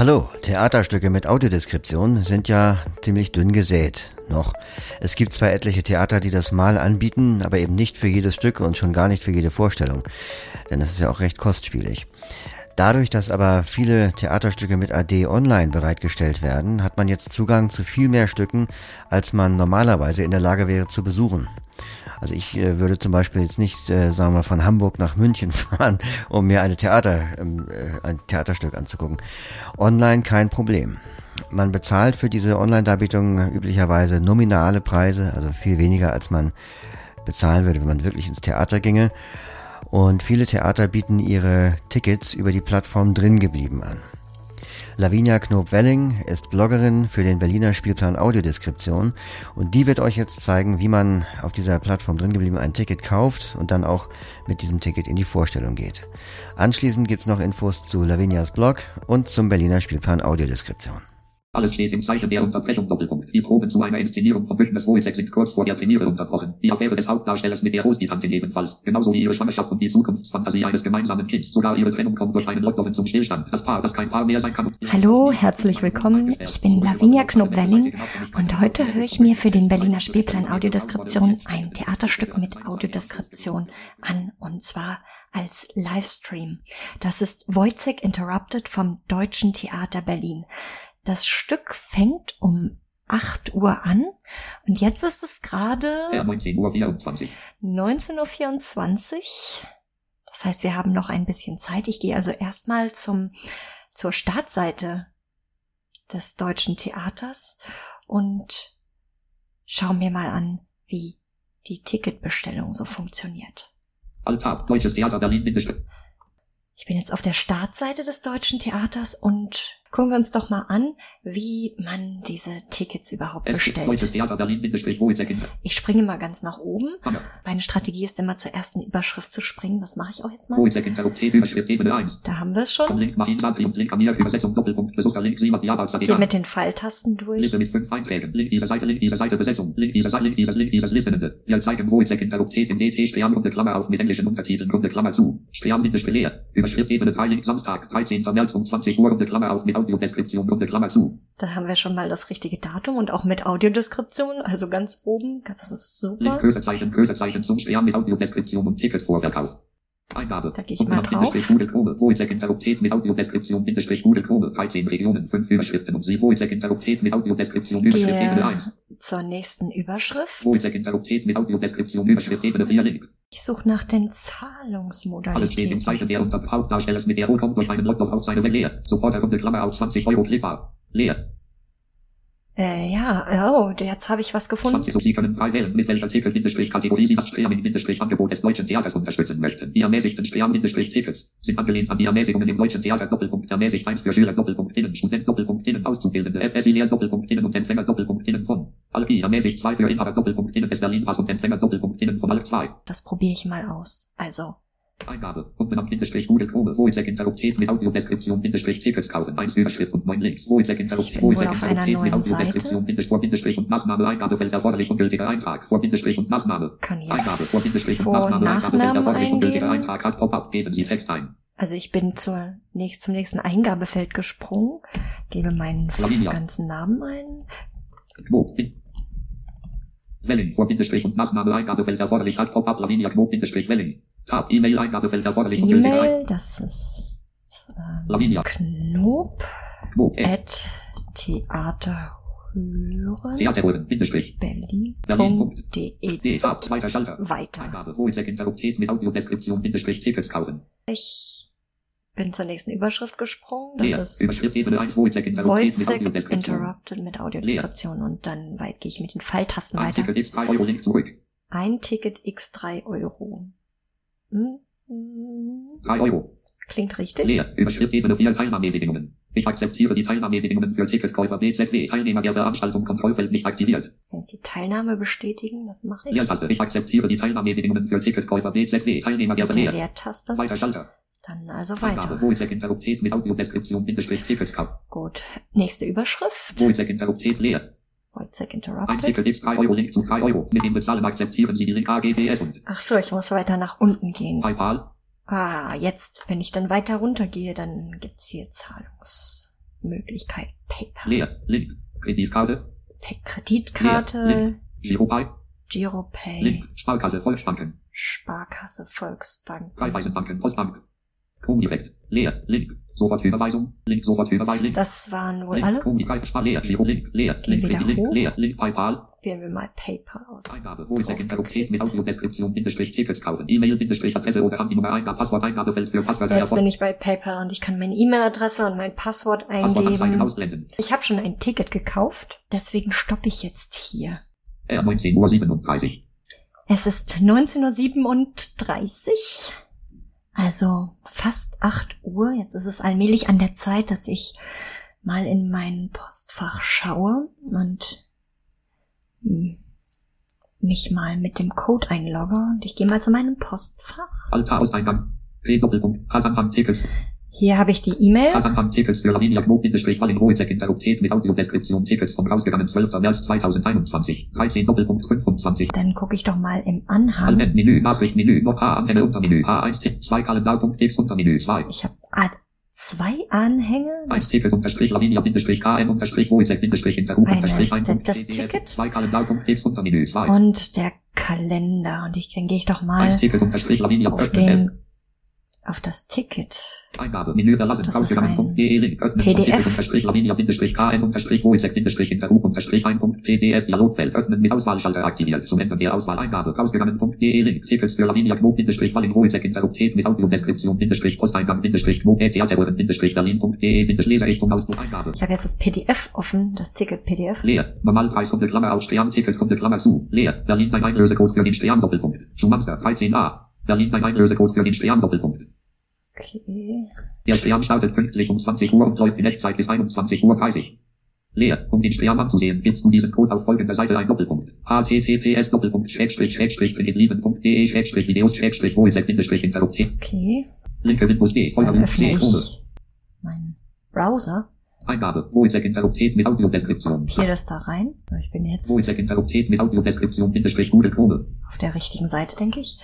Hallo, Theaterstücke mit Audiodeskription sind ja ziemlich dünn gesät. Noch. Es gibt zwar etliche Theater, die das mal anbieten, aber eben nicht für jedes Stück und schon gar nicht für jede Vorstellung. Denn das ist ja auch recht kostspielig. Dadurch, dass aber viele Theaterstücke mit AD online bereitgestellt werden, hat man jetzt Zugang zu viel mehr Stücken, als man normalerweise in der Lage wäre zu besuchen. Also ich äh, würde zum Beispiel jetzt nicht, äh, sagen wir mal, von Hamburg nach München fahren, um mir eine Theater, ähm, äh, ein Theaterstück anzugucken. Online kein Problem. Man bezahlt für diese Online-Darbietung üblicherweise nominale Preise, also viel weniger als man bezahlen würde, wenn man wirklich ins Theater ginge. Und viele Theater bieten ihre Tickets über die Plattform drin geblieben an. Lavinia Knob-Welling ist Bloggerin für den Berliner Spielplan Audiodeskription und die wird euch jetzt zeigen, wie man auf dieser Plattform drin geblieben ein Ticket kauft und dann auch mit diesem Ticket in die Vorstellung geht. Anschließend gibt's noch Infos zu Lavinias Blog und zum Berliner Spielplan Audiodeskription. Alles steht im Zeichen der Unterbrechung Doppelpunkt. Die Proben zu einer Inszenierung von Bündnis Wohlsex sind kurz vor der Premiere unterbrochen. Die Affäre des Hauptdarstellers mit der Großtante ebenfalls. Genauso wie ihre Schwangerschaft und die Zukunftsfantasie eines gemeinsamen Kindes. Sogar ihre Trennung kommt durch einen Lockdown zum Stillstand. Das Paar, das kein Paar mehr sein kann. Hallo, herzlich willkommen. Ich bin Lavinia Knob-Welling und heute höre ich mir für den Berliner Spielplan Audiodeskription ein Theaterstück mit Audiodeskription an und zwar als Livestream. Das ist Wojciech Interrupted vom Deutschen Theater Berlin. Das Stück fängt um 8 Uhr an und jetzt ist es gerade 19.24 19.24 Uhr. Das heißt, wir haben noch ein bisschen Zeit. Ich gehe also erstmal zum, zur Startseite des Deutschen Theaters und schaue mir mal an, wie die Ticketbestellung so funktioniert. Altar, Deutsches Theater Berlin, Ich bin jetzt auf der Startseite des Deutschen Theaters und Gucken wir uns doch mal an, wie man diese Tickets überhaupt bestellt. Ich springe mal ganz nach oben. Meine Strategie ist immer zur ersten Überschrift zu springen. Das mache ich auch jetzt mal. Da haben wir es schon. Geht mit den Pfeiltasten durch. Liste mit fünf Einträgen. Link dieser Seite, Link dieser Seite, Besetzung. Link dieser Seite, Link dieses, Link dieses Listenende. Wir zeigen Wohlsec Interruptet im DT Sprean Runde Klammer auf mit englischen Untertiteln Runde Klammer zu. Sprean Bindestrich leer. Überschrift Ebene 3 Link Samstag, 13. März um 20 Uhr Runde Klammer auf mit Audiodeskription Runde Klammer zu. Da haben wir schon mal das richtige Datum und auch mit Audiodeskription, also ganz oben. Das ist Link super. Größezeichen, Größezeichen zum Sprean mit Audiodeskription und Ticketvorverkauf. Eingabe. Da gehe ich mal drauf. Google Chrome. Wohlsec Interruptet mit Audiodeskription Bindestrich Google Chrome. 13 Regionen, 5 Überschriften und sie Wohlsec Interruptet mit Audiodeskription Überschrift Ebene Gehe 1. zur nächsten Überschrift. Wohlsec Interruptet mit Audiodeskription Überschrift Ebene 4 Link. Ich suche nach den Alles steht im Zahlungsmodalitäten. Zeichen der unter Hauptdarstellers mit der O kommt durch einen Lockdown auf seine Welt leer. Supporter Runde Klammer auf 20 Euro klickbar. Leer. Äh, ja, oh, jetzt habe ich was gefunden. 20 Sie können frei wählen, mit welcher Titel Bindestrich Kategorie Sie das Streaming Bindestrich Angebot des deutschen Theaters unterstützen möchten. Die ermäßigten Stream Bindestrich Tickets sind angelehnt an die Ermäßigungen im deutschen Theater Doppelpunkt ermäßigt 1 für Schüler Doppelpunkt innen, Student Doppelpunkt innen, Auszubildende, FSI Lehr Doppelpunkt innen und Empfänger Doppelpunkt innen von. Alki ermäßigt 2 für Inhaber Doppelpunkt innen des Berlin Pass und Empfänger Doppelpunkt innen von Alk 2. Das probiere ich mal aus. Also, Eingabe. Umbenannt Bindestrich Google Chrome. Wohlsec Interruptet mit Audiodeskription Bindestrich Tickets kaufen. 1 Überschrift und 9 Links. Wohlsec auf einer Interruptet mit Audiodeskription Bindestrich vor Bindestrich und Nachname Eingabefeld erforderlich ungültiger Eintrag. Vor Bindestrich und Nachname. kann hier Eingabe vor Bindestrich und Nachname und Eingabefeld erforderlich ungültiger eingeben. Eintrag. Hat Pop-up. Geben Sie Text ein. Also ich bin zur nächst, zum nächsten Eingabefeld gesprungen, gebe meinen ganzen Namen ein. Quo. Bin- Welling vor Bindestrich und Nachname Eingabefeld erforderlich. Hat Pop-up. Lavinia Quo Bindestrich Welling. Tab. E-Mail Eingabefeld erforderlich. E-Mail, das ist ähm, Lavinia. Knob Quo. Äh. at Theaterhören Theaterholen. Bindestrich. berlin.de. Tab. Zweiter Schalter. Weiter. Eingabe. Wohlsec Interruptet mit Audiodeskription Bindestrich Tickets kaufen. Ich bin zur nächsten Überschrift gesprungen. Das Leer. ist Überschrift Ebene 1. Wohlsec Interruptet mit Wojciech Audiodeskription. Interrupted mit Audiodeskription und dann weit gehe ich mit den Pfeiltasten Ein weiter. Ticket X 3 Euro. Ein Ticket x 3 Euro. Hm? Hm, 3 Euro. Klingt richtig. Leer. Überschrift Ebene 4 Teilnahmebedingungen. Ich akzeptiere die Teilnahmebedingungen für Ticketkäufer BZW. Teilnehmer der Veranstaltung Kontrollfeld nicht aktiviert. Kann ich die Teilnahme bestätigen? Das mache ich. Leertaste. Ich akzeptiere die Teilnahmebedingungen für Ticketkäufer BZW. Teilnehmer der. Leertaste. Zweiter Schalter. Dann also weiter. Gut. Nächste Überschrift. Leer. Ein Interrupted. Ticket X 3 Euro Link zu 3 Euro. Mit dem Bezahlen akzeptieren Sie die Link AGBS und Ach so, ich muss weiter nach unten gehen. PayPal. Ah, jetzt, wenn ich dann weiter runter gehe, dann gibt's hier Möglichkeit. PayPal. Leer. Link. Kreditkarte. Pay Kreditkarte. Link. Giropay. Giropay. Link. Sparkasse Volksbanken. Sparkasse Volksbank. Raiffeisenbanken. Postbank. Comdirect. Leer. Link. Sofortüberweisung. Link. Sofortüberweisung. Das waren wohl Link. alle. Leer. Link. Leer. Link. wieder Link. hoch. Leer. Link. PayPal. Wählen wir mal PayPal aus. Eingabe. Interruptet mit Audiodeskription. Bindestrich. Tickets kaufen. E-Mail. Bindestrich. Adresse oder Handynummer. Eingabe. Passwort. Eingabefeld für Passwörter. Jetzt bin ich bei PayPal und ich kann meine E-Mail-Adresse und mein Passwort eingeben. Ich habe schon ein Ticket gekauft, deswegen stoppe ich jetzt hier. R 19 Uhr 37. Es ist 19.37 Uhr, also fast 8 Uhr. Jetzt ist es allmählich an der Zeit, dass ich mal in mein Postfach schaue und hm, mich mal mit dem Code einlogge. Und ich gehe mal zu meinem Postfach. Alter Auseingang. P Doppelpunkt. Hatanfang Tickets. Hier habe ich die E-Mail. Hatanfang Tickets für Lavinia Gmo Bindestrich Falling Voicek Interruptet mit Audiodeskription Tickets vom rausgegangen 12. März 2021. 13 Doppelpunkt 25. Dann gucke ich doch mal im Anhang. Alten Menü Nachrichtmenü noch H Anhänge Untermenü H1 Tipp 2 Kalendarpunkt X Untermenü 2. Ich habe ah, zwei Anhänge. 1 Das, Ticket unterstrich Lavinia Bindestrich KM unterstrich Voicek Bindestrich Interrupt Einer unterstrich ist 1 das Ticket. 2 Kalendarpunkt X Untermenü 2. und der Kalender. Und ich, dann gehe ich doch 1 mal auf den, auf das Ticket. Eingabe, Menü verlassen, Das ist rausgegangen, ein Punkt, de, Link, öffnen, PDF. Ticket, unterstrich, Lavinia, Bindestrich, KN, unterstrich, Voicek, Bindestrich, Interrupt, unterstrich, ein Punkt, PDF, Dialogfeld, öffnen, mit Auswahlschalter aktiviert, zum Ende der Auswahl, Eingabe, rausgegangen, Punkt, de, Link, Tickets für Lavinia, Gmo, Bindestrich, Falling, Voicek, Interruptet, mit Audiodeskription, Bindestrich, Posteingang, Bindestrich, Gmo, Theateruhren, Bindestrich, Berlin, Punkt, de, Bindestrich, Leserichtung, Ausdruck, Eingabe. Ich habe jetzt das PDF offen, das Ticket-PDF. Leer. Normalpreis Runde Klammer auf Stern Ticket Runde Klammer zu. Leer. Berlin dein Einlösecode für den Stern Doppelpunkt. Schumanster 13a. Berlin dein Einlösecode für den Stern Doppelpunkt. Okay. Der Stern startet pünktlich um 20 Uhr und läuft in Echtzeit bis 21 Uhr 30. Leer. Um den Stern anzusehen, gibst du diesen Code auf folgender Seite ein Doppelpunkt. https Doppelpunkt Schrägstrich Schrägstrich begeblieben.de Schrägstrich Videos Schrägstrich Voice Bindestrich Interruptet. Okay. Linke Windows D. Folder öffne C. Ich meinen Browser. Eingabe. Voice Interruptet mit Audiodeskription. Hier das da rein. So, ich bin jetzt Voice Interruptet mit Audiodeskription Bindestrich Google Chrome. auf der richtigen Seite, denke ich.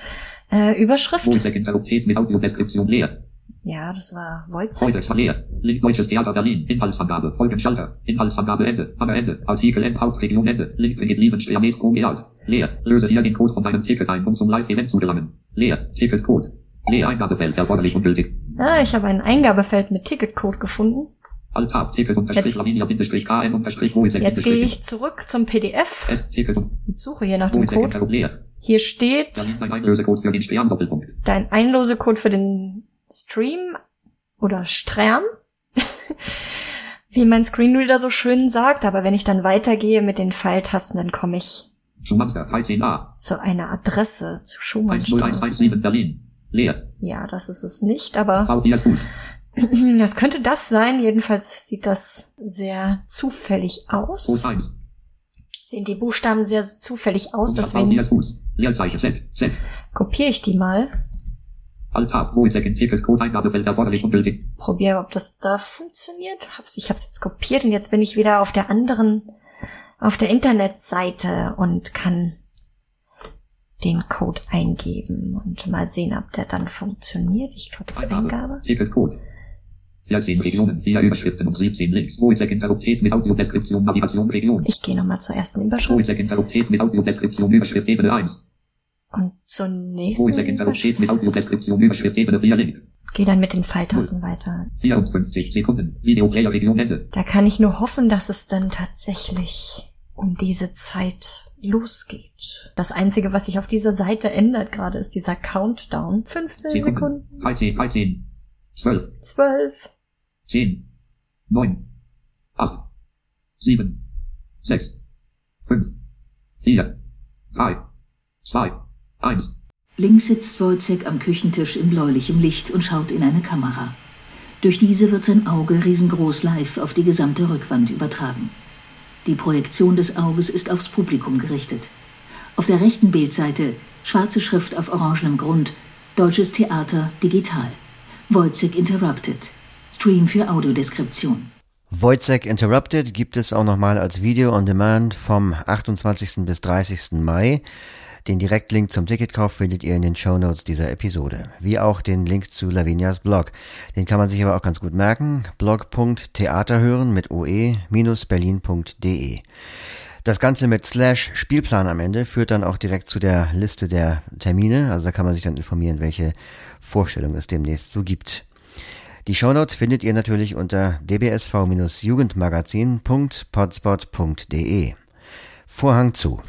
Äh, Überschrift. Voice Interruptet mit Audiodeskription leer. Ja, das war Heute Wojcek. zwar leer. Link Deutsches Theater Berlin. Inhaltsangabe. Folgenschalter. Inhaltsangabe Ende. Hammer Ende. Artikel End. Hauptregion Ende. Link drin geblieben. Sternmet Chrome Alt. Leer. Löse hier den Code von deinem Ticket ein, um zum Live-Event zu gelangen. Leer. Ticketcode. Leer Eingabefeld. Erforderlich und gültig. Ah, ich habe ein Eingabefeld mit Ticketcode gefunden. Jetzt- Jetzt gehe ich zurück zum PDF und suche hier nach dem Code. Hier steht dein Einlösecode für den Stern Doppelpunkt. dein Einlosecode für den Stream oder Stern, wie mein Screenreader so schön sagt. Aber wenn ich dann weitergehe mit den Pfeiltasten, dann komme ich Schumanster 13a. zu einer Adresse, zu Schumannstraße. 10117 Berlin. Leer. Ja, das ist es nicht, aber V4 Fuß. das könnte das sein. Jedenfalls sieht das sehr zufällig aus. 1. Sehen die Buchstaben sehr zufällig aus, deswegen V4 Fuß. Leerzeichen Z. Z. kopiere ich die mal. Probiere, ob das da funktioniert. Hab's, ich habe es jetzt kopiert und jetzt bin ich wieder auf der anderen, auf der Internetseite und kann den Code eingeben und mal sehen, ob der dann funktioniert. Ich glaube, auf Eingabe. Ticketcode. 14 Regionen, 4 Überschriften und 17 Links. Voice Interruptet mit Audiodeskription Navigation Region. Ich gehe nochmal zur ersten Überschrift Voice Interruptet mit Audiodeskription Überschrift Ebene 1. und zur nächsten Voice Überschrift. Interruptet mit Audiodeskription Überschrift Ebene 4 Link. Gehe dann mit den Pfeiltasten weiter. 54 Sekunden. Videoplayer Region Ende. Da kann ich nur hoffen, dass es dann tatsächlich um diese Zeit losgeht. Das Einzige, was sich auf dieser Seite ändert gerade, ist dieser Countdown. 15 Sekunden, 13, 13, 12, 12, 10, 9, 8, 7, 6, 5, 4, 3, 2, 1. Links sitzt Wojciech am Küchentisch in bläulichem Licht und schaut in eine Kamera. Durch diese wird sein Auge riesengroß live auf die gesamte Rückwand übertragen. Die Projektion des Auges ist aufs Publikum gerichtet. Auf der rechten Bildseite schwarze Schrift auf orangenem Grund Deutsches Theater digital. Wojciech Interrupted. Stream für Audiodeskription. Wojciech Interrupted gibt es auch nochmal als Video on Demand vom 28. bis 30. Mai. Den Direktlink zum Ticketkauf findet ihr in den Shownotes dieser Episode, wie auch den Link zu Lavinias Blog. Den kann man sich aber auch ganz gut merken, blog.theaterhören mit oe-berlin.de. Das Ganze mit Slash Spielplan am Ende führt dann auch direkt zu der Liste der Termine, also da kann man sich dann informieren, welche Vorstellungen es demnächst so gibt. Die Shownotes findet ihr natürlich unter dbsv-jugendmagazin.potspot.de. Vorhang zu.